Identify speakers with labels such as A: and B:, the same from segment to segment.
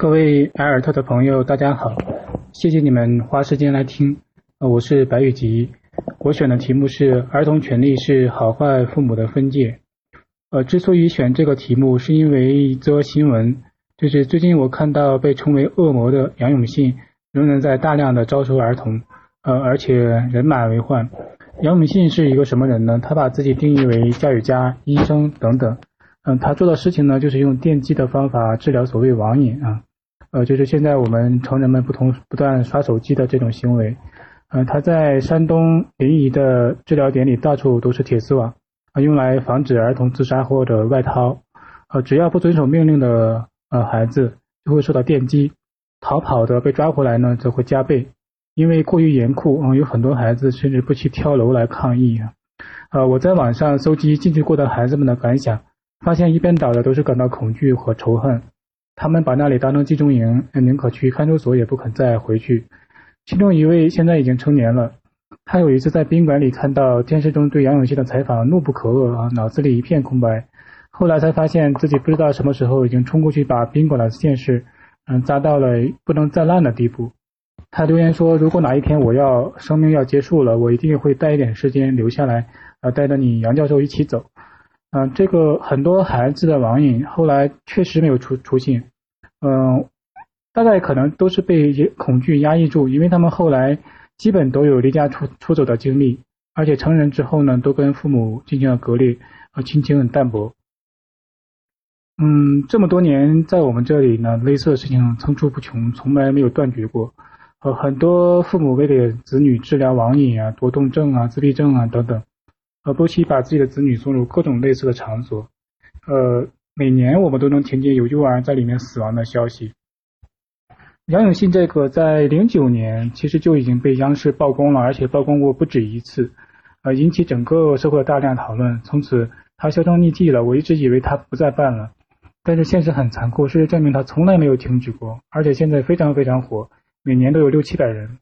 A: 各位埃尔特的朋友，大家好，谢谢你们花时间来听。呃，我是白雨吉，我选的题目是儿童权利是好坏父母的分界。呃，之所以选这个题目，是因为一则新闻，就是最近我看到被称为恶魔的杨永信仍然在大量的招收儿童，呃，而且人满为患。杨永信是一个什么人呢？他把自己定义为教育家、医生等等。嗯，他做的事情呢，就是用电击的方法治疗所谓网瘾啊。呃，就是现在我们成人们不同不断刷手机的这种行为，呃，他在山东临沂的治疗点里到处都是铁丝网，啊，用来防止儿童自杀或者外逃，呃，只要不遵守命令的呃孩子就会受到电击，逃跑的被抓回来呢则会加倍，因为过于严酷，嗯，有很多孩子甚至不惜跳楼来抗议啊，呃，我在网上搜集进去过的孩子们的感想，发现一边倒的都是感到恐惧和仇恨。他们把那里当成集中营，宁可去看守所也不肯再回去。其中一位现在已经成年了，他有一次在宾馆里看到电视中对杨永信的采访，怒不可遏啊，脑子里一片空白。后来才发现自己不知道什么时候已经冲过去把宾馆的电视，嗯，砸到了不能再烂的地步。他留言说：“如果哪一天我要生命要结束了，我一定会带一点时间留下来，啊，带着你杨教授一起走。”嗯，这个很多孩子的网瘾后来确实没有出出现。嗯，大概可能都是被恐惧压抑住，因为他们后来基本都有离家出出走的经历，而且成人之后呢，都跟父母进行了隔离，和亲情很淡薄。嗯，这么多年在我们这里呢，类似的事情层出不穷，从来没有断绝过。呃，很多父母为了子女治疗网瘾啊、多动症啊、自闭症啊等等，呃，不惜把自己的子女送入各种类似的场所，呃。每年我们都能听见有幼儿在里面死亡的消息。杨永信这个在零九年其实就已经被央视曝光了，而且曝光过不止一次，呃，引起整个社会大量讨论。从此他销声匿迹了。我一直以为他不再办了，但是现实很残酷，事实证明他从来没有停止过，而且现在非常非常火，每年都有六七百人。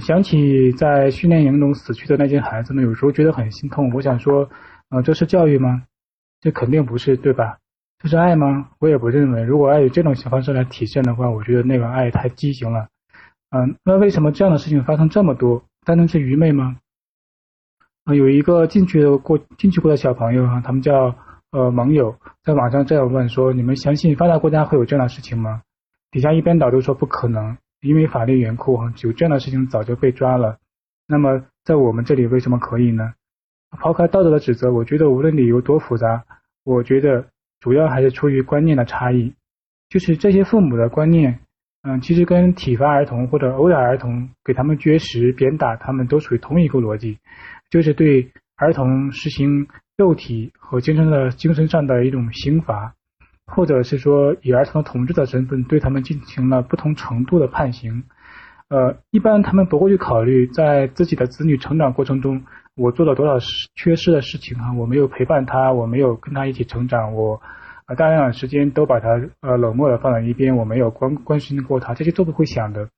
A: 想起在训练营中死去的那些孩子们，有时候觉得很心痛。我想说，呃，这是教育吗？这肯定不是，对吧？这是爱吗？我也不认为。如果爱以这种方式来体现的话，我觉得那个爱太畸形了。嗯，那为什么这样的事情发生这么多？单纯是愚昧吗？啊，有一个进去过进去过的小朋友啊，他们叫呃盟友，在网上这样问说：你们相信发达国家会有这样的事情吗？底下一边倒都说不可能，因为法律严酷哈，有这样的事情早就被抓了。那么在我们这里为什么可以呢？抛开道德的指责，我觉得无论理由多复杂，我觉得。主要还是出于观念的差异，就是这些父母的观念，嗯，其实跟体罚儿童或者殴打儿童、给他们绝食、鞭打他们都属于同一个逻辑，就是对儿童实行肉体和精神的精神上的一种刑罚，或者是说以儿童的统治的身份对他们进行了不同程度的判刑。呃，一般他们不会去考虑在自己的子女成长过程中。我做了多少事缺失的事情啊？我没有陪伴他，我没有跟他一起成长，我啊大量的时间都把他呃冷漠的放在一边，我没有关关心过他，这些都不会想的，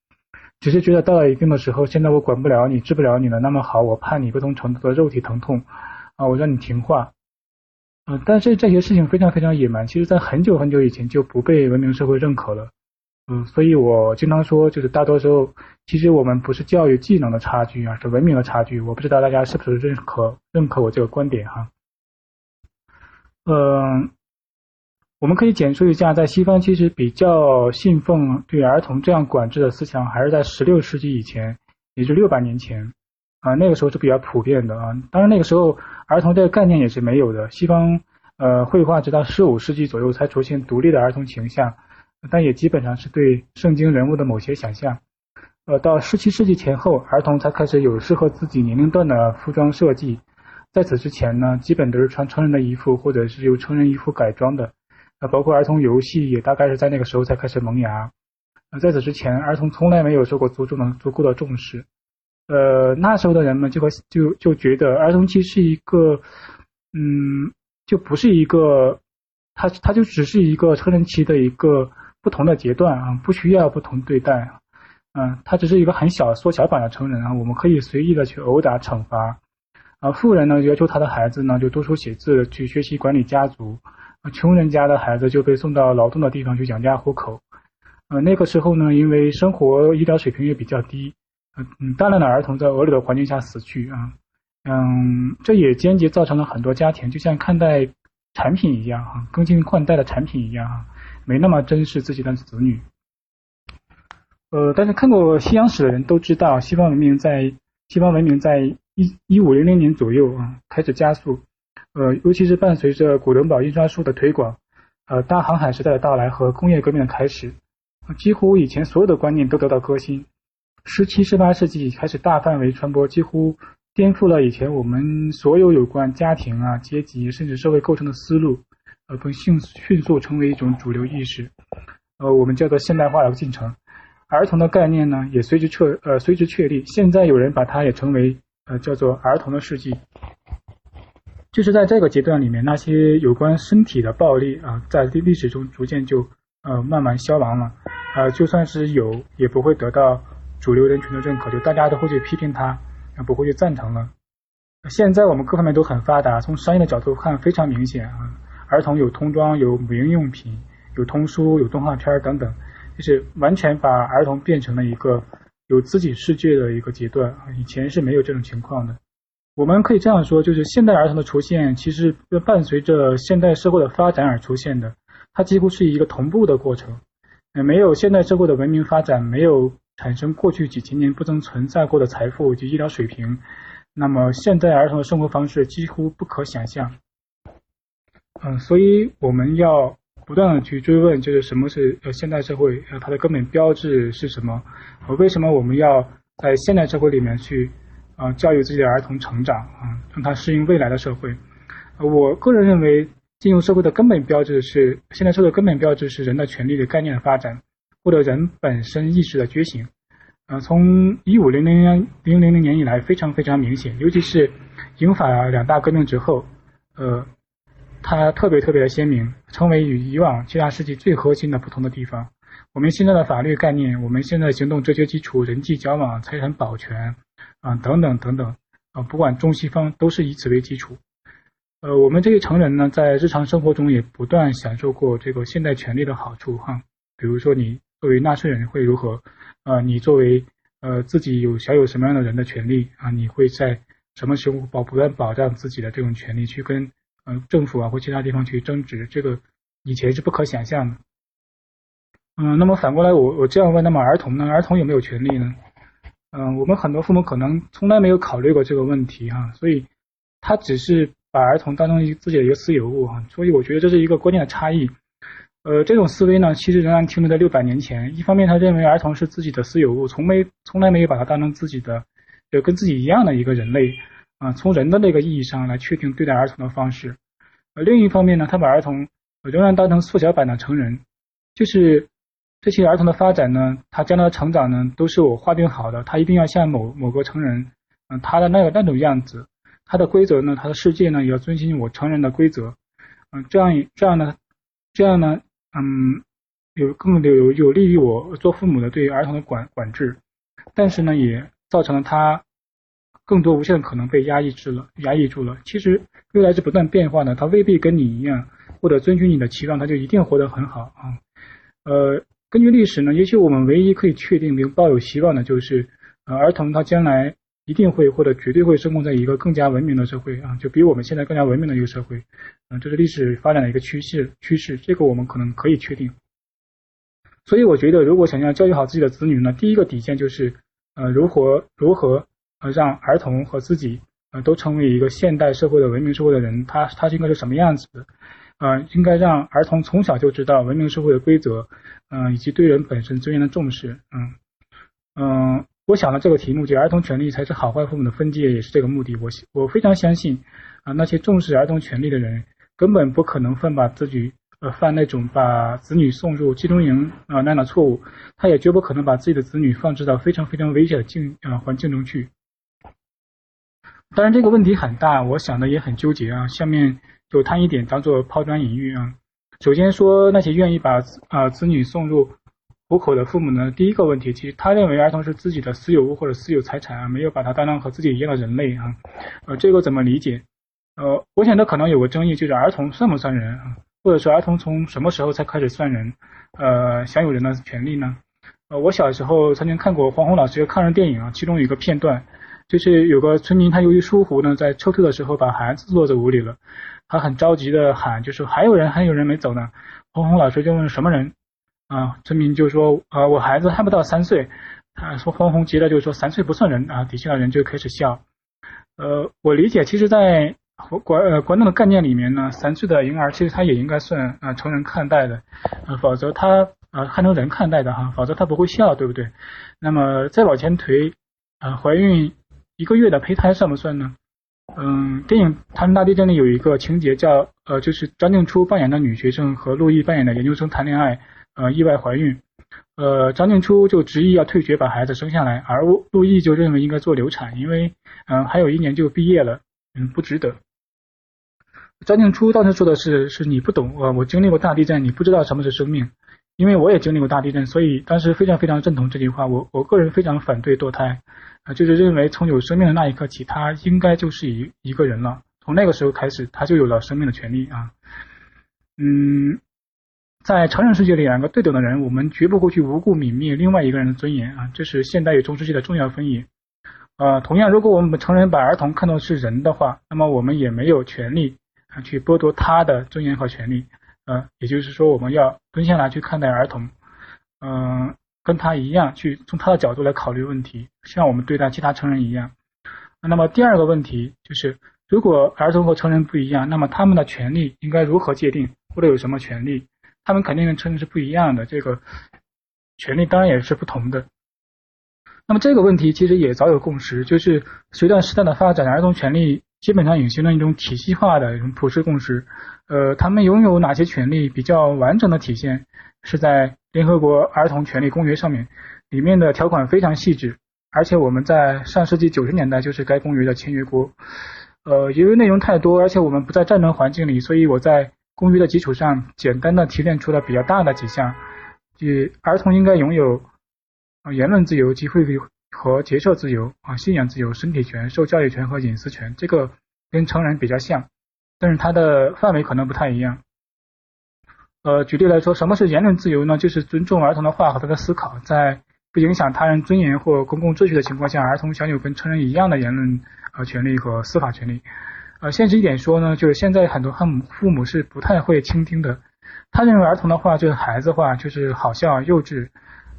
A: 只是觉得到了一定的时候，现在我管不了你，治不了你了，那么好，我判你不同程度的肉体疼痛啊，我让你听话，嗯，但是这些事情非常非常野蛮，其实在很久很久以前就不被文明社会认可了。嗯，所以我经常说，就是大多时候，其实我们不是教育技能的差距啊，是文明的差距。我不知道大家是不是认可认可我这个观点哈。嗯，我们可以简述一下，在西方其实比较信奉对儿童这样管制的思想，还是在十六世纪以前，也就六百年前啊，那个时候是比较普遍的啊。当然那个时候儿童这个概念也是没有的，西方呃绘画直到十五世纪左右才出现独立的儿童形象。但也基本上是对圣经人物的某些想象，呃，到十七世纪前后，儿童才开始有适合自己年龄段的服装设计。在此之前呢，基本都是穿成人的衣服，或者是由成人衣服改装的。那包括儿童游戏，也大概是在那个时候才开始萌芽。那在此之前，儿童从来没有受过足够的足够的重视。呃，那时候的人们就会就就觉得儿童期是一个，嗯，就不是一个，他他就只是一个成人期的一个。不同的阶段啊，不需要不同对待，嗯，他只是一个很小缩小版的成人啊，我们可以随意的去殴打惩罚，啊，富人呢要求他的孩子呢就读书写字，去学习管理家族，穷人家的孩子就被送到劳动的地方去养家糊口，呃，那个时候呢，因为生活医疗水平也比较低，嗯，大量的儿童在恶劣的环境下死去啊，嗯，这也间接造成了很多家庭就像看待产品一样哈，更新换代的产品一样哈，没那么珍视自己的子女。呃，但是看过西洋史的人都知道，西方文明在西方文明在一一五零零年左右啊开始加速，呃，尤其是伴随着古伦堡印刷术的推广，呃，大航海时代的到来和工业革命的开始。几乎以前所有的观念都得到革新，十七、十八世纪开始大范围传播，几乎颠覆了以前我们所有有关家庭啊、阶级甚至社会构成的思路，呃，更迅迅速成为一种主流意识，呃，我们叫做现代化的进程。儿童的概念呢，也随之确呃随之确立。现在有人把它也称为呃叫做儿童的世纪，就是在这个阶段里面，那些有关身体的暴力啊，在历历史中逐渐就呃慢慢消亡了。呃，就算是有，也不会得到主流人群的认可，就大家都会去批评他，不会去赞成了。现在我们各方面都很发达，从商业的角度看非常明显啊，儿童有童装，有母婴用品，有童书，有动画片等等，就是完全把儿童变成了一个有自己世界的一个阶段啊，以前是没有这种情况的。我们可以这样说，就是现代儿童的出现，其实伴随着现代社会的发展而出现的，它几乎是一个同步的过程。没有现代社会的文明发展，没有产生过去几千年不曾存在过的财富及医疗水平，那么现代儿童的生活方式几乎不可想象。嗯，所以我们要不断的去追问，就是什么是呃现代社会？呃，它的根本标志是什么？呃，为什么我们要在现代社会里面去啊教育自己的儿童成长啊，让他适应未来的社会？呃，我个人认为。进入社会的根本标志是，现代社会的根本标志是人的权利的概念的发展，或者人本身意识的觉醒。呃，从一五零零年零零零年以来，非常非常明显，尤其是英法两大革命之后，呃，它特别特别的鲜明，成为与以往其他世纪最核心的不同的地方。我们现在的法律概念，我们现在行动哲学基础、人际交往、财产保全啊等等等等啊，不管中西方都是以此为基础。呃，我们这些成人呢，在日常生活中也不断享受过这个现代权利的好处哈。比如说，你作为纳税人会如何？呃，你作为呃自己有享有什么样的人的权利啊？你会在什么时候保不断保障自己的这种权利，去跟嗯政府啊或其他地方去争执？这个以前是不可想象的。嗯，那么反过来，我我这样问，那么儿童呢？儿童有没有权利呢？嗯，我们很多父母可能从来没有考虑过这个问题哈，所以他只是。把儿童当成自己的一个私有物哈，所以我觉得这是一个关键的差异。呃，这种思维呢，其实仍然停留在六百年前。一方面，他认为儿童是自己的私有物，从没从来没有把它当成自己的，就跟自己一样的一个人类啊，从人的那个意义上来确定对待儿童的方式。呃，另一方面呢，他把儿童仍然当成缩小版的成人，就是这些儿童的发展呢，他将来的成长呢，都是我划定好的，他一定要像某某个成人，嗯，他的那个那种样子。他的规则呢？他的世界呢？也要遵循我成人的规则，嗯，这样这样呢，这样呢，嗯，有更有有利于我做父母的对儿童的管管制，但是呢，也造成了他更多无限的可能被压抑住了，压抑住了。其实未来是不断变化的，他未必跟你一样，或者遵循你的期望，他就一定活得很好啊。呃，根据历史呢，也许我们唯一可以确定并抱有希望的就是，呃，儿童他将来。一定会或者绝对会生活在一个更加文明的社会啊，就比我们现在更加文明的一个社会，嗯，这是历史发展的一个趋势趋势，这个我们可能可以确定。所以我觉得，如果想要教育好自己的子女呢，第一个底线就是，呃，如何如何呃让儿童和自己呃都成为一个现代社会的文明社会的人，他他是应该是什么样子的？呃，应该让儿童从小就知道文明社会的规则，嗯，以及对人本身尊严的重视，嗯嗯。我想了这个题目，就儿童权利才是好坏父母的分界，也是这个目的。我我非常相信，啊，那些重视儿童权利的人，根本不可能犯把自己呃犯那种把子女送入集中营啊那样的错误，他也绝不可能把自己的子女放置到非常非常危险的境啊环境中去。当然这个问题很大，我想的也很纠结啊。下面就谈一点，当做抛砖引玉啊。首先说那些愿意把啊子女送入。虎口的父母呢？第一个问题，其实他认为儿童是自己的私有物或者私有财产啊，没有把他当成和自己一样的人类啊。呃，这个怎么理解？呃，我想这可能有个争议，就是儿童算不算人啊？或者说儿童从什么时候才开始算人，呃，享有人的权利呢？呃，我小时候曾经看过黄宏老师的抗日电影啊，其中有一个片段，就是有个村民他由于疏忽呢，在抽屉的时候把孩子落在屋里了，他很着急的喊，就说还有人，还有人没走呢。黄宏老师就问什么人？啊，村民就说啊，我孩子还不到三岁。他说黄宏急了，就说三岁不算人啊。底下的人就开始笑。呃，我理解，其实，在国呃国内的概念里面呢，三岁的婴儿其实他也应该算啊成人看待的，啊，否则他。呃，看成人看待的哈，否则他不会笑，对不对？那么再往前推，啊，怀孕一个月的胚胎算不算呢？嗯，电影《唐山大地震》里有一个情节叫，呃，就是张静初扮演的女学生和陆毅扮演的研究生谈恋爱，呃，意外怀孕，呃，张静初就执意要退学把孩子生下来，而陆毅就认为应该做流产，因为，嗯，还有一年就毕业了，嗯，不值得。张静初当时说的是，是你不懂，呃，我经历过大地震，你不知道什么是生命。因为我也经历过大地震，所以当时非常非常认同这句话。我我个人非常反对堕胎，啊，就是认为从有生命的那一刻起，他应该就是一一个人了。从那个时候开始，他就有了生命的权利啊。嗯，在成人世界里，两个对等的人，我们绝不会去无故泯灭另外一个人的尊严啊。这是现代与中世纪的重要分野。呃，同样，如果我们成人把儿童看作是人的话，那么我们也没有权利啊去剥夺他的尊严和权利。呃，也就是说，我们要蹲下来去看待儿童，嗯，跟他一样，去从他的角度来考虑问题，像我们对待其他成人一样。那么第二个问题就是，如果儿童和成人不一样，那么他们的权利应该如何界定，或者有什么权利？他们肯定跟成人是不一样的，这个权利当然也是不同的。那么这个问题其实也早有共识，就是随着时代的发展，儿童权利基本上已形成一种体系化的一种普世共识。呃，他们拥有哪些权利比较完整的体现是在联合国儿童权利公约上面，里面的条款非常细致，而且我们在上世纪九十年代就是该公约的签约国。呃，由于内容太多，而且我们不在战争环境里，所以我在公约的基础上简单的提炼出了比较大的几项，即儿童应该拥有言论自由、集会和结社自由啊信仰自由、身体权、受教育权和隐私权，这个跟成人比较像。但是它的范围可能不太一样。呃，举例来说，什么是言论自由呢？就是尊重儿童的话和他的思考，在不影响他人尊严或公共秩序的情况下，儿童享有跟成人一样的言论和权利和司法权利。呃，现实一点说呢，就是现在很多父母父母是不太会倾听的。他认为儿童的话就是孩子话，就是好笑幼稚。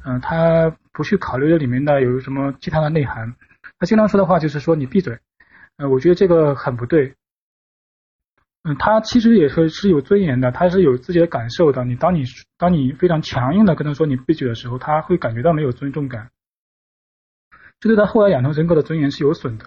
A: 嗯，他不去考虑这里面的有什么其他的内涵。他经常说的话就是说你闭嘴。呃，我觉得这个很不对。嗯，他其实也是是有尊严的，他是有自己的感受的。你当你当你非常强硬的跟他说你闭嘴的时候，他会感觉到没有尊重感，这对他后来养成人格的尊严是有损的。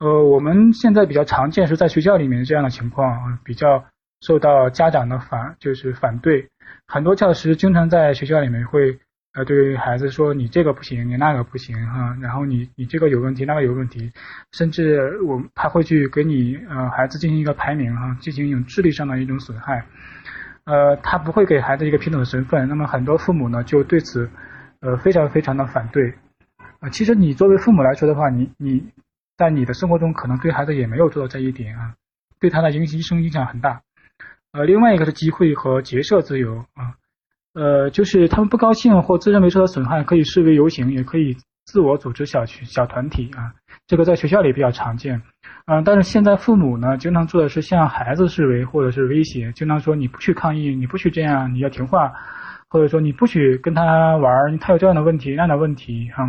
A: 呃，我们现在比较常见是在学校里面这样的情况，比较受到家长的反就是反对，很多教师经常在学校里面会。呃，对孩子说你这个不行，你那个不行哈，然后你你这个有问题，那个有问题，甚至我他会去给你呃孩子进行一个排名哈，进行一种智力上的一种损害，呃，他不会给孩子一个平等的身份，那么很多父母呢就对此呃非常非常的反对，啊，其实你作为父母来说的话，你你在你的生活中可能对孩子也没有做到这一点啊，对他的影牺牲影响很大，呃，另外一个是机会和结社自由啊。呃，就是他们不高兴或自认为受到损害，可以视为游行，也可以自我组织小群小团体啊。这个在学校里比较常见，嗯，但是现在父母呢，经常做的是向孩子示威或者是威胁，经常说你不去抗议，你不许这样，你要听话，或者说你不许跟他玩，他有这样的问题那样的问题哈，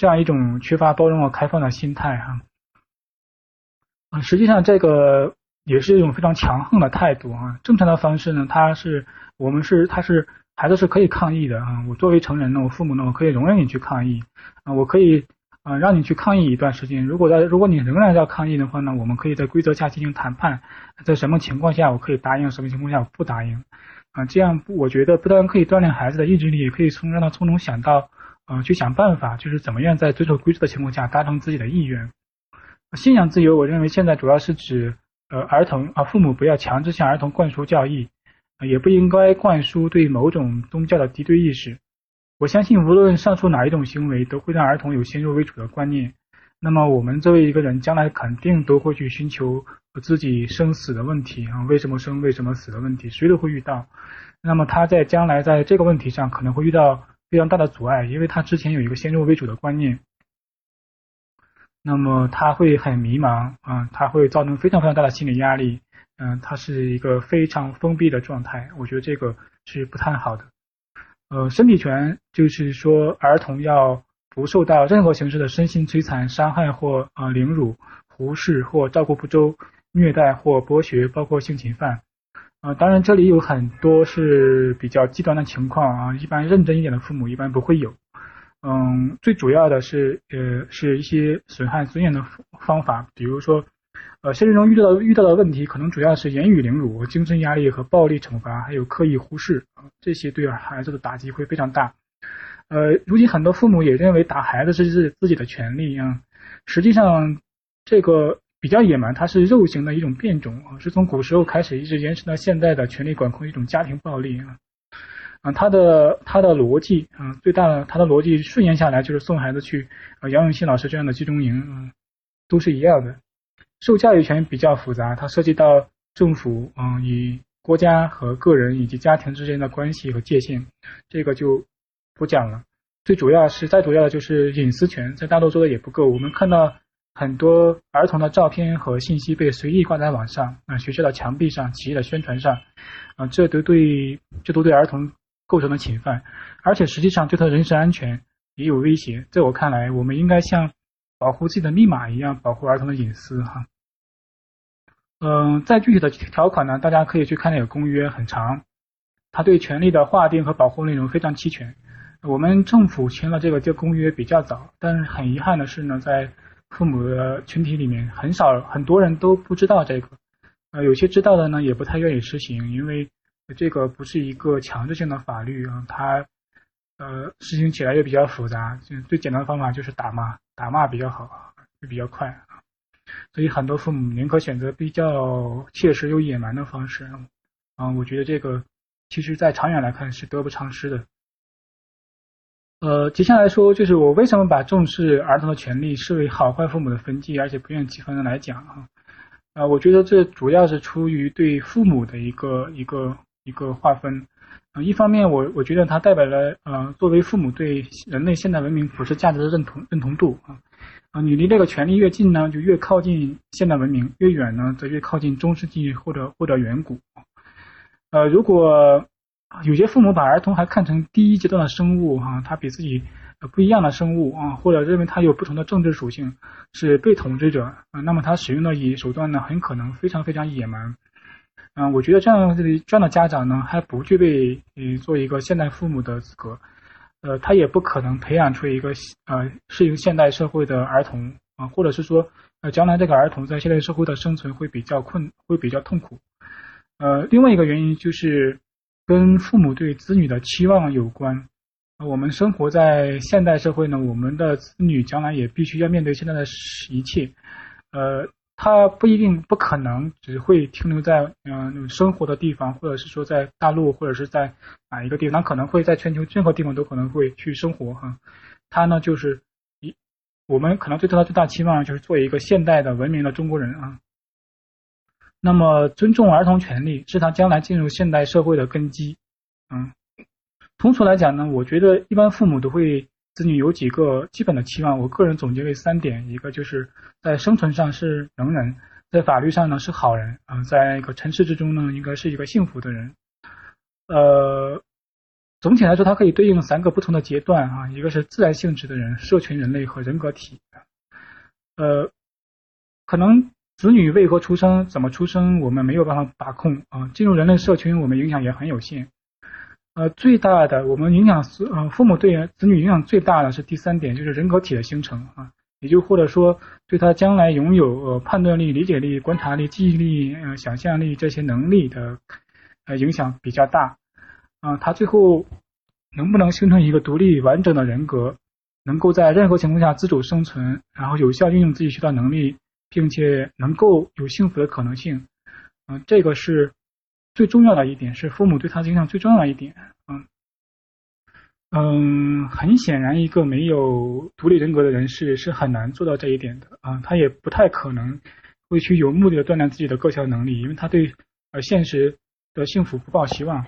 A: 这样一种缺乏包容和开放的心态哈。啊，实际上这个也是一种非常强横的态度啊。正常的方式呢，他是我们是他是。孩子是可以抗议的啊！我作为成人呢，我父母呢，我可以容忍你去抗议啊，我可以啊让你去抗议一段时间。如果在如果你仍然要抗议的话呢，我们可以在规则下进行谈判，在什么情况下我可以答应，什么情况下我不答应啊？这样我觉得不但可以锻炼孩子的意志力，也可以从让他从中想到啊去想办法，就是怎么样在遵守规则的情况下达成自己的意愿。信仰自由，我认为现在主要是指呃儿童啊父母不要强制向儿童灌输教义。也不应该灌输对某种宗教的敌对意识。我相信，无论上述哪一种行为，都会让儿童有先入为主的观念。那么我们作为一个人，将来肯定都会去寻求自己生死的问题啊，为什么生，为什么死的问题，谁都会遇到。那么他在将来在这个问题上可能会遇到非常大的阻碍，因为他之前有一个先入为主的观念。那么他会很迷茫啊，他会造成非常非常大的心理压力。嗯，他是一个非常封闭的状态，我觉得这个是不太好的。呃，身体权就是说，儿童要不受到任何形式的身心摧残、伤害或啊凌辱、忽视或照顾不周、虐待或剥削，包括性侵犯。啊，当然这里有很多是比较极端的情况啊，一般认真一点的父母一般不会有。嗯，最主要的是呃是一些损害尊严的方法，比如说。呃，现实中遇到遇到的问题，可能主要是言语凌辱、精神压力和暴力惩罚，还有刻意忽视啊，这些对孩子的打击会非常大。呃，如今很多父母也认为打孩子是自自己的权利啊，实际上这个比较野蛮，它是肉刑的一种变种啊，是从古时候开始一直延伸到现在的权力管控一种家庭暴力啊。啊，他的他的逻辑啊，最大的他的逻辑顺延下来就是送孩子去啊杨永信老师这样的集中营啊，都是一样的。受教育权比较复杂，它涉及到政府啊与国家和个人以及家庭之间的关系和界限，这个就不讲了。最主要是再主要的就是隐私权，在大陆做的也不够。我们看到很多儿童的照片和信息被随意挂在网上，啊，学校的墙壁上、企业的宣传上，啊，这都对这都对儿童构成了侵犯，而且实际上对他人身安全也有威胁。在我看来，我们应该像保护自己的密码一样保护儿童的隐私，哈。嗯，在具体的条款呢，大家可以去看那个公约，很长，它对权利的划定和保护内容非常齐全。我们政府签了这个这公约比较早，但是很遗憾的是呢，在父母的群体里面，很少很多人都不知道这个，呃，有些知道的呢，也不太愿意实行，因为这个不是一个强制性的法律啊，它呃实行起来也比较复杂，最简单的方法就是打骂，打骂比较好，也比较快啊。所以很多父母宁可选择比较切实又野蛮的方式，啊，我觉得这个其实在长远来看是得不偿失的。呃，接下来说就是我为什么把重视儿童的权利视为好坏父母的分际，而且不愿几分的来讲啊，啊，我觉得这主要是出于对父母的一个一个一个划分。啊，一方面我我觉得它代表了呃作为父母对人类现代文明普世价值的认同认同度啊。啊，你离这个权利越近呢，就越靠近现代文明；越远呢，则越靠近中世纪或者或者远古。呃，如果有些父母把儿童还看成第一阶段的生物，哈，他比自己不一样的生物啊，或者认为他有不同的政治属性，是被统治者啊，那么他使用的野手段呢，很可能非常非常野蛮。嗯，我觉得这样这这样的家长呢，还不具备呃做一个现代父母的资格。呃，他也不可能培养出一个呃适应现代社会的儿童啊，或者是说，呃，将来这个儿童在现代社会的生存会比较困，会比较痛苦。呃，另外一个原因就是跟父母对子女的期望有关。我们生活在现代社会呢，我们的子女将来也必须要面对现在的一切。呃。他不一定不可能只会停留在嗯生活的地方，或者是说在大陆，或者是在哪一个地方，他可能会在全球任何地方都可能会去生活哈。他呢就是一我们可能对他的最大期望就是做一个现代的文明的中国人啊。那么尊重儿童权利是他将来进入现代社会的根基。嗯，通俗来讲呢，我觉得一般父母都会。子女有几个基本的期望，我个人总结为三点：一个就是在生存上是能人，在法律上呢是好人啊，在一个尘世之中呢应该是一个幸福的人。呃，总体来说，它可以对应三个不同的阶段啊，一个是自然性质的人，社群人类和人格体。呃，可能子女为何出生、怎么出生，我们没有办法把控啊。进入人类社群，我们影响也很有限。呃，最大的我们影响是，呃，父母对子女影响最大的是第三点，就是人格体的形成啊，也就或者说对他将来拥有呃判断力、理解力、观察力、记忆力、呃想象力这些能力的呃影响比较大啊，他最后能不能形成一个独立完整的人格，能够在任何情况下自主生存，然后有效运用自己学到能力，并且能够有幸福的可能性，嗯，这个是。最重要的一点是父母对他影响最重要的一点，嗯，嗯，很显然，一个没有独立人格的人士是很难做到这一点的啊，他也不太可能会去有目的的锻炼自己的各项能力，因为他对呃现实的幸福不抱希望。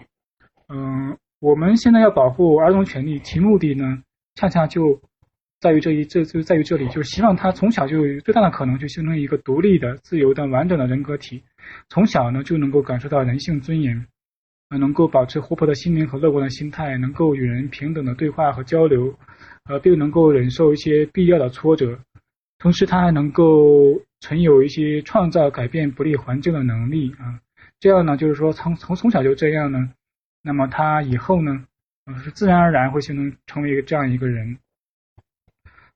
A: 嗯，我们现在要保护儿童权利，其目的呢，恰恰就在于这一，这就在于这里，就是希望他从小就有最大的可能去形成一个独立的、自由的、完整的人格体，从小呢就能够感受到人性尊严。能够保持活泼的心灵和乐观的心态，能够与人平等的对话和交流，呃，并能够忍受一些必要的挫折，同时他还能够存有一些创造改变不利环境的能力啊。这样呢，就是说从从从小就这样呢，那么他以后呢，呃，是自然而然会形成成为一个这样一个人，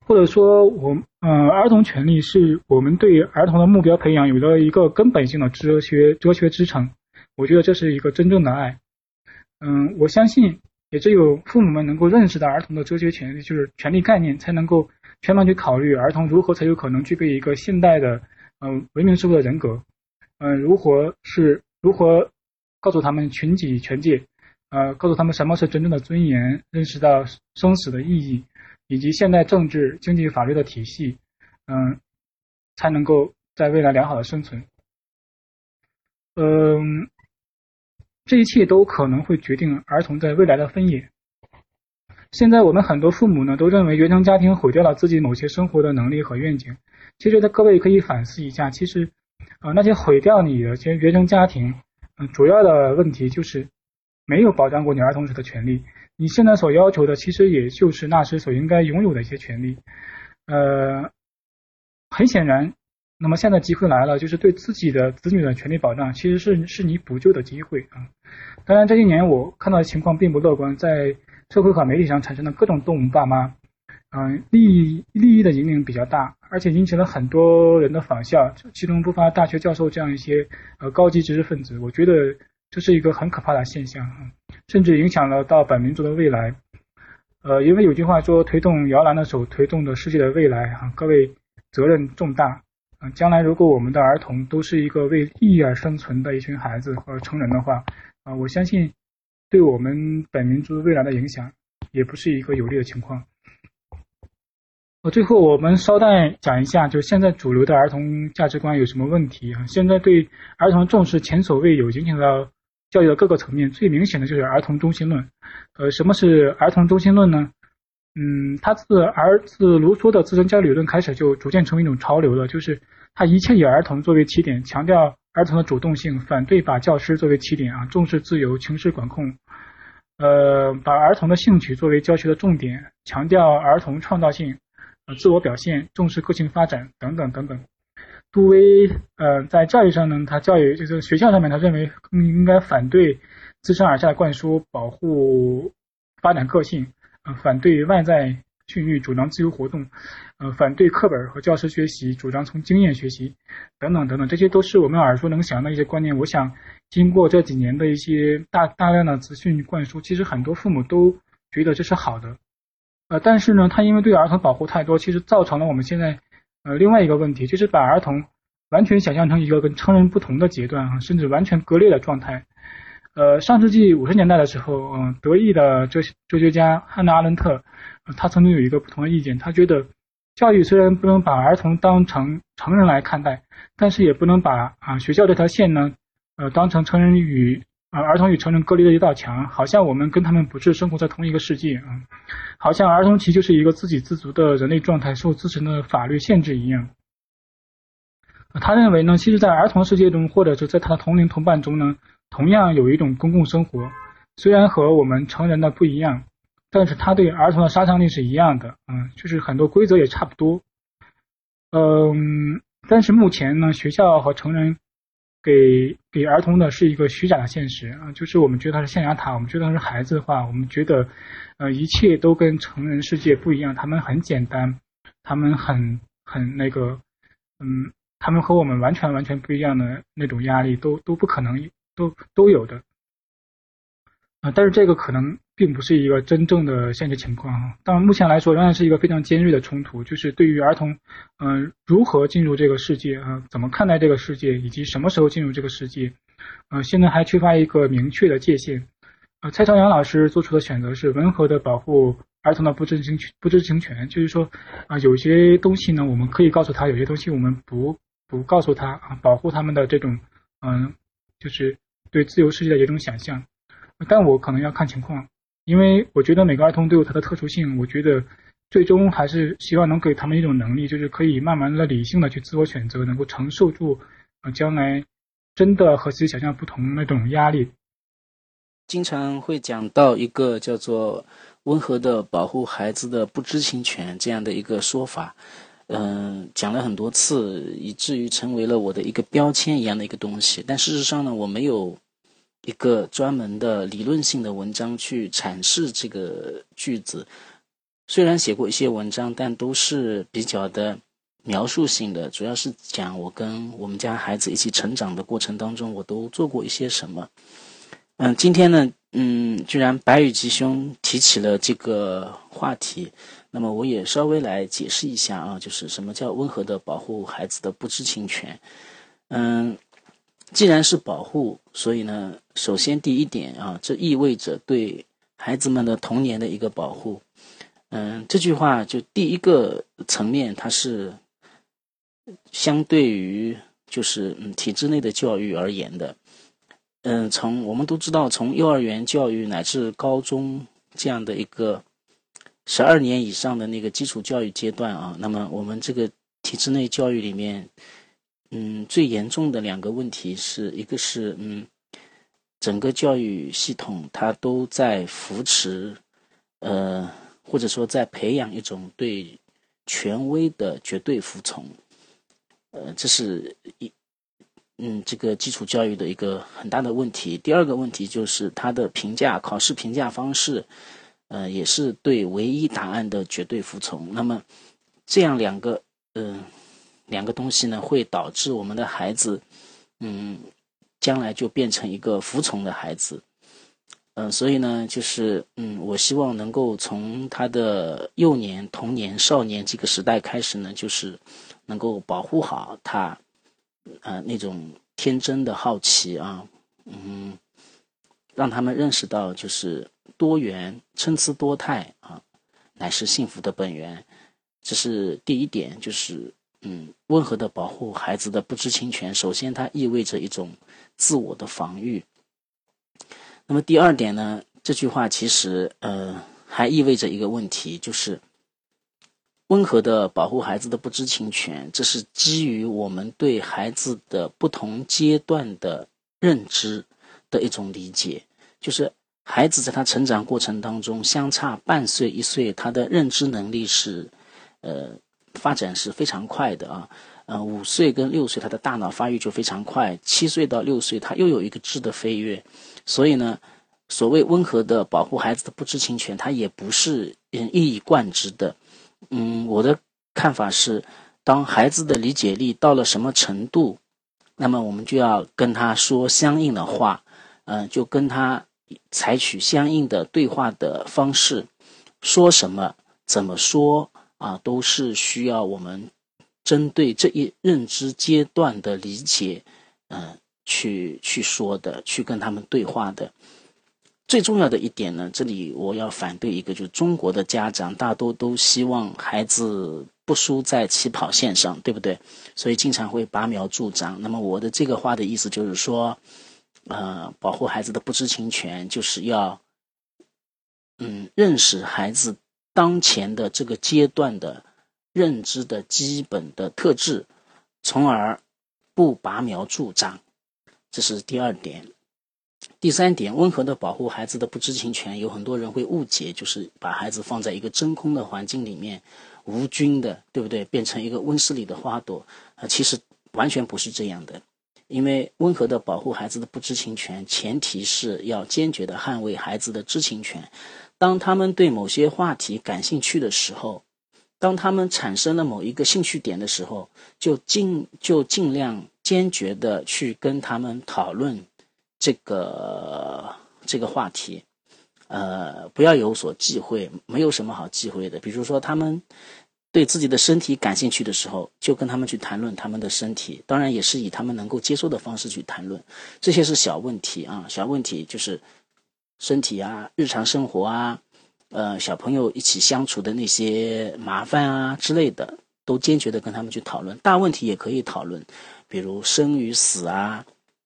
A: 或者说我呃，儿童权利是我们对儿童的目标培养有了一个根本性的哲学哲学支撑。我觉得这是一个真正的爱，嗯，我相信也只有父母们能够认识到儿童的哲学权利，就是权利概念，才能够全面去考虑儿童如何才有可能具备一个现代的，嗯，文明社会的人格，嗯，如何是如何告诉他们群体权界，呃，告诉他们什么是真正的尊严，认识到生死的意义，以及现代政治、经济、法律的体系，嗯，才能够在未来良好的生存，嗯。这一切都可能会决定儿童在未来的分野。现在我们很多父母呢，都认为原生家庭毁掉了自己某些生活的能力和愿景。其实，各位可以反思一下，其实，呃，那些毁掉你的些原生家庭，嗯，主要的问题就是没有保障过你儿童时的权利。你现在所要求的，其实也就是那时所应该拥有的一些权利。呃，很显然。那么现在机会来了，就是对自己的子女的权利保障，其实是是你补救的机会啊。当然这些年我看到的情况并不乐观，在社会和媒体上产生的各种动物爸妈，嗯，利益利益的引领比较大，而且引起了很多人的仿效，其中不乏大学教授这样一些呃高级知识分子。我觉得这是一个很可怕的现象啊，甚至影响了到本民族的未来。呃，因为有句话说，推动摇篮的手推动着世界的未来啊，各位责任重大。嗯，将来如果我们的儿童都是一个为意义而生存的一群孩子和成人的话，啊，我相信对我们本民族未来的影响也不是一个有利的情况。呃，最后我们稍带讲一下，就是现在主流的儿童价值观有什么问题啊？现在对儿童重视前所未有，影响到教育的各个层面。最明显的就是儿童中心论。呃，什么是儿童中心论呢？嗯，他自儿自卢梭的自身教育理论开始，就逐渐成为一种潮流了。就是他一切以儿童作为起点，强调儿童的主动性，反对把教师作为起点啊，重视自由，轻视管控。呃，把儿童的兴趣作为教学的重点，强调儿童创造性、自我表现，重视个性发展等等等等。杜威呃在教育上呢，他教育就是学校上面，他认为更应该反对自上而下的灌输，保护发展个性。呃反对外在训育，主张自由活动，呃，反对课本和教师学习，主张从经验学习，等等等等，这些都是我们耳熟能详的一些观念。我想，经过这几年的一些大大量的资讯灌输，其实很多父母都觉得这是好的，呃，但是呢，他因为对儿童保护太多，其实造成了我们现在呃另外一个问题，就是把儿童完全想象成一个跟成人不同的阶段啊，甚至完全割裂的状态。呃，上世纪五十年代的时候，嗯，德意的哲哲学家汉娜阿伦特，他曾经有一个不同的意见。他觉得，教育虽然不能把儿童当成成人来看待，但是也不能把啊学校这条线呢，呃，当成成人与啊儿童与成人隔离的一道墙，好像我们跟他们不是生活在同一个世界啊，好像儿童期就是一个自给自足的人类状态，受自身的法律限制一样。他认为呢，其实，在儿童世界中，或者是在他的同龄同伴中呢。同样有一种公共生活，虽然和我们成人的不一样，但是他对儿童的杀伤力是一样的，嗯，就是很多规则也差不多，嗯，但是目前呢，学校和成人给给儿童的是一个虚假的现实啊，就是我们觉得他是象牙塔，我们觉得他是孩子的话，我们觉得呃一切都跟成人世界不一样，他们很简单，他们很很那个，嗯，他们和我们完全完全不一样的那种压力都都不可能。都都有的，啊，但是这个可能并不是一个真正的现实情况啊。但目前来说，仍然是一个非常尖锐的冲突，就是对于儿童，嗯，如何进入这个世界啊，怎么看待这个世界，以及什么时候进入这个世界，呃，现在还缺乏一个明确的界限。呃，蔡朝阳老师做出的选择是温和的保护儿童的不知情权不知情权，就是说啊，有些东西呢我们可以告诉他，有些东西我们不不告诉他啊，保护他们的这种嗯，就是对自由世界的一种想象。但我可能要看情况，因为我觉得每个儿童都有他的特殊性，我觉得。最终还是希望能给他们一种能力，就是可以慢慢的理性的去自我选择，能够承受住啊将来真的和自己想象不同那种压力。
B: 经常会讲到一个叫做“温和的保护孩子的不知情权”这样的一个说法，嗯，讲了很多次，以至于成为了我的一个标签一样的一个东西。但事实上呢，我没有一个专门的理论性的文章去阐释这个句子。虽然写过一些文章，但都是比较的描述性的，主要是讲我跟我们家孩子一起成长的过程当中，我都做过一些什么。嗯，今天呢，嗯，居然白羽吉兄提起了这个话题，那么我也稍微来解释一下啊，就是什么叫温和的保护孩子的不知情权。嗯，既然是保护，所以呢，首先第一点啊，这意味着对孩子们的童年的一个保护。嗯，这句话就第一个层面，它是相对于就是嗯体制内的教育而言的。嗯，从我们都知道，从幼儿园教育乃至高中这样的一个十二年以上的那个基础教育阶段啊，那么我们这个体制内教育里面，嗯，最严重的两个问题是一个是嗯，整个教育系统它都在扶持呃。或者说，在培养一种对权威的绝对服从，呃，这是一嗯，这个基础教育的一个很大的问题。第二个问题就是它的评价考试评价方式，呃，也是对唯一答案的绝对服从。那么，这样两个嗯两个东西呢，会导致我们的孩子嗯将来就变成一个服从的孩子。嗯，所以呢，就是嗯，我希望能够从他的幼年、童年、少年这个时代开始呢，就是能够保护好他，呃，那种天真的好奇啊，嗯，让他们认识到就是多元、参差多态啊，乃是幸福的本源。这是第一点，就是嗯，温和的保护孩子的不知情权。首先，它意味着一种自我的防御。那么第二点呢？这句话其实呃还意味着一个问题，就是温和的保护孩子的不知情权，这是基于我们对孩子的不同阶段的认知的一种理解。就是孩子在他成长过程当中，相差半岁一岁，他的认知能力是呃发展是非常快的啊。呃，五岁跟六岁，他的大脑发育就非常快；七岁到六岁，他又有一个质的飞跃。所以呢，所谓温和的保护孩子的不知情权，它也不是嗯一以贯之的。嗯，我的看法是，当孩子的理解力到了什么程度，那么我们就要跟他说相应的话，嗯，就跟他采取相应的对话的方式，说什么、怎么说啊，都是需要我们针对这一认知阶段的理解，嗯。去去说的，去跟他们对话的。最重要的一点呢，这里我要反对一个，就是中国的家长大多都希望孩子不输在起跑线上，对不对？所以经常会拔苗助长。那么我的这个话的意思就是说，呃，保护孩子的不知情权，就是要，嗯，认识孩子当前的这个阶段的认知的基本的特质，从而不拔苗助长。这是第二点，第三点，温和的保护孩子的不知情权，有很多人会误解，就是把孩子放在一个真空的环境里面，无菌的，对不对？变成一个温室里的花朵啊，其实完全不是这样的。因为温和的保护孩子的不知情权，前提是要坚决的捍卫孩子的知情权。当他们对某些话题感兴趣的时候，当他们产生了某一个兴趣点的时候，就尽就尽量坚决的去跟他们讨论这个这个话题，呃，不要有所忌讳，没有什么好忌讳的。比如说，他们对自己的身体感兴趣的时候，就跟他们去谈论他们的身体，当然也是以他们能够接受的方式去谈论。这些是小问题啊，小问题就是身体啊、日常生活啊、呃小朋友一起相处的那些麻烦啊之类的，都坚决的跟他们去讨论。大问题也可以讨论，比如生与死啊、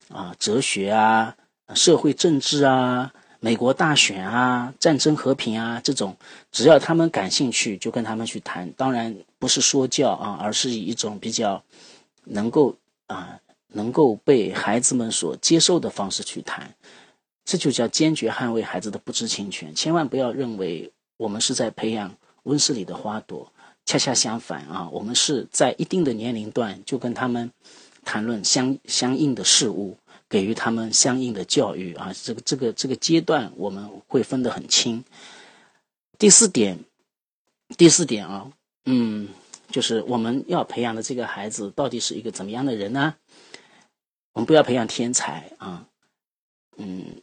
B: 啊哲学啊、社会政治啊。美国大选啊，战争和平啊，这种只要他们感兴趣，就跟他们去谈。当然不是说教啊，而是以一种比较能够啊能够被孩子们所接受的方式去谈。这就叫坚决捍卫孩子的不知情权。千万不要认为我们是在培养温室里的花朵，恰恰相反啊，我们是在一定的年龄段就跟他们谈论相相应的事物。给予他们相应的教育啊，这个这个这个阶段我们会分得很清。第四点，第四点啊，嗯，就是我们要培养的这个孩子到底是一个怎么样的人呢？我们不要培养天才啊，嗯，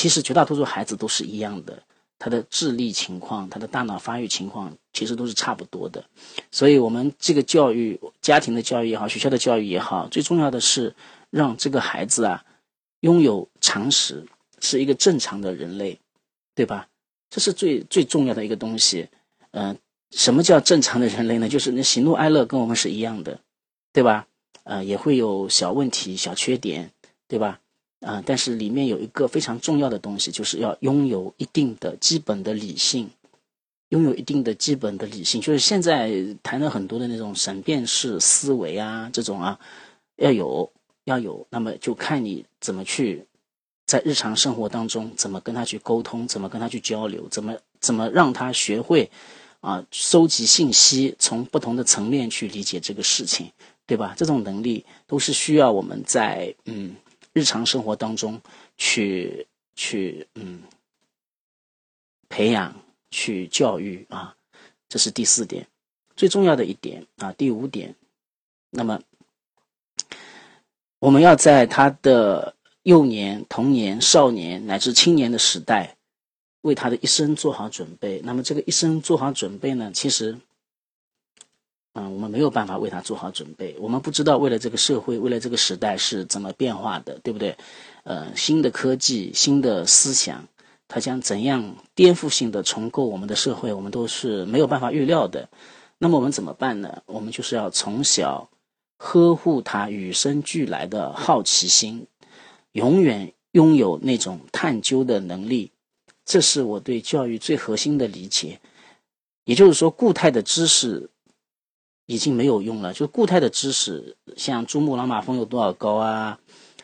B: 其实绝大多数孩子都是一样的，他的智力情况、他的大脑发育情况其实都是差不多的。所以，我们这个教育、家庭的教育也好，学校的教育也好，最重要的是。让这个孩子啊，拥有常识，是一个正常的人类，对吧？这是最最重要的一个东西。嗯，什么叫正常的人类呢？就是那喜怒哀乐跟我们是一样的，对吧？呃，也会有小问题、小缺点，对吧？啊，但是里面有一个非常重要的东西，就是要拥有一定的基本的理性，拥有一定的基本的理性。就是现在谈了很多的那种审辩式思维啊，这种啊，要有。要有，那么就看你怎么去在日常生活当中怎么跟他去沟通，怎么跟他去交流，怎么怎么让他学会啊收集信息，从不同的层面去理解这个事情，对吧？这种能力都是需要我们在嗯日常生活当中去去嗯培养、去教育啊，这是第四点，最重要的一点啊。第五点，那么。我们要在他的幼年、童年、少年乃至青年的时代，为他的一生做好准备。那么，这个一生做好准备呢？其实，嗯，我们没有办法为他做好准备。我们不知道未来这个社会、未来这个时代是怎么变化的，对不对？呃，新的科技、新的思想，它将怎样颠覆性的重构我们的社会，我们都是没有办法预料的。那么，我们怎么办呢？我们就是要从小。呵护他与生俱来的好奇心，永远拥有那种探究的能力，这是我对教育最核心的理解。也就是说，固态的知识已经没有用了。就固态的知识，像珠穆朗玛峰有多少高啊？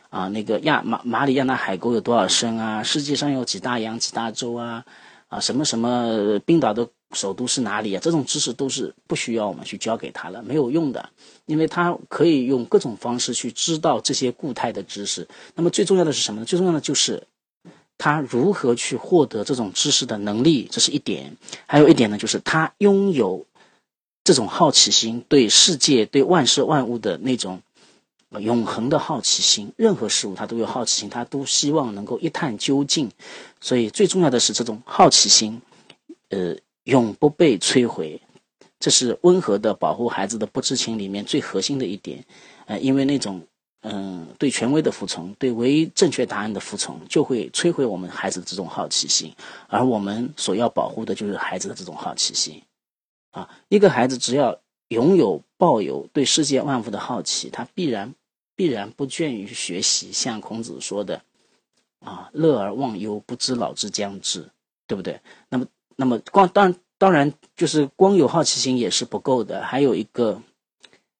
B: 啊，那个亚马马里亚纳海沟有多少深啊？世界上有几大洋、几大洲啊？啊，什么什么冰岛的？首都是哪里啊？这种知识都是不需要我们去教给他了，没有用的，因为他可以用各种方式去知道这些固态的知识。那么最重要的是什么呢？最重要的就是他如何去获得这种知识的能力，这是一点。还有一点呢，就是他拥有这种好奇心，对世界、对万事万物的那种永恒的好奇心。任何事物他都有好奇心，他都希望能够一探究竟。所以最重要的是这种好奇心，呃。永不被摧毁，这是温和的保护孩子的不知情里面最核心的一点。呃，因为那种嗯对权威的服从，对唯一正确答案的服从，就会摧毁我们孩子的这种好奇心。而我们所要保护的就是孩子的这种好奇心。啊，一个孩子只要拥有抱有对世界万物的好奇，他必然必然不倦于学习。像孔子说的，啊，乐而忘忧，不知老之将至，对不对？那么。那么光当当然就是光有好奇心也是不够的，还有一个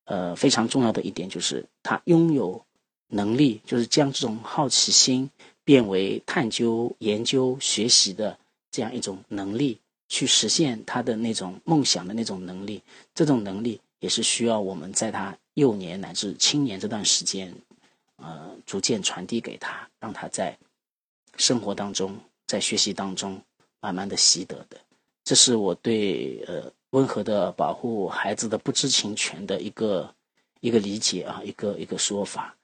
B: 呃非常重要的一点就是他拥有能力，就是将这种好奇心变为探究、研究、学习的这样一种能力，去实现他的那种梦想的那种能力。这种能力也是需要我们在他幼年乃至青年这段时间，呃，逐渐传递给他，让他在生活当中，在学习当中。慢慢的习得的，这是我对呃温和的保护孩子的不知情权的一个一个理解啊，一个一个说法，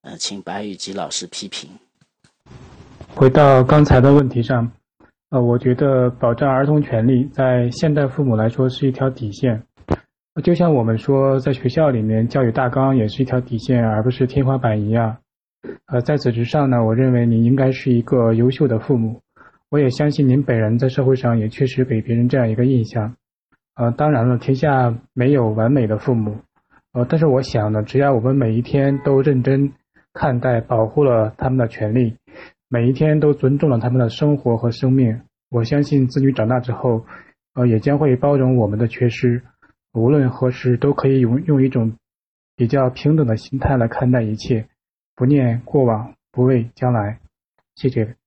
B: 呃，请白羽吉老师批评。
A: 回到刚才的问题上，呃，我觉得保障儿童权利在现代父母来说是一条底线，就像我们说在学校里面教育大纲也是一条底线，而不是天花板一样。呃，在此之上呢，我认为你应该是一个优秀的父母。我也相信您本人在社会上也确实给别人这样一个印象。呃，当然了，天下没有完美的父母，呃，但是我想呢，只要我们每一天都认真看待、保护了他们的权利，每一天都尊重了他们的生活和生命，我相信子女长大之后，呃，也将会包容我们的缺失，无论何时都可以用用一种比较平等的心态来看待一切，不念过往，不畏将来。谢谢。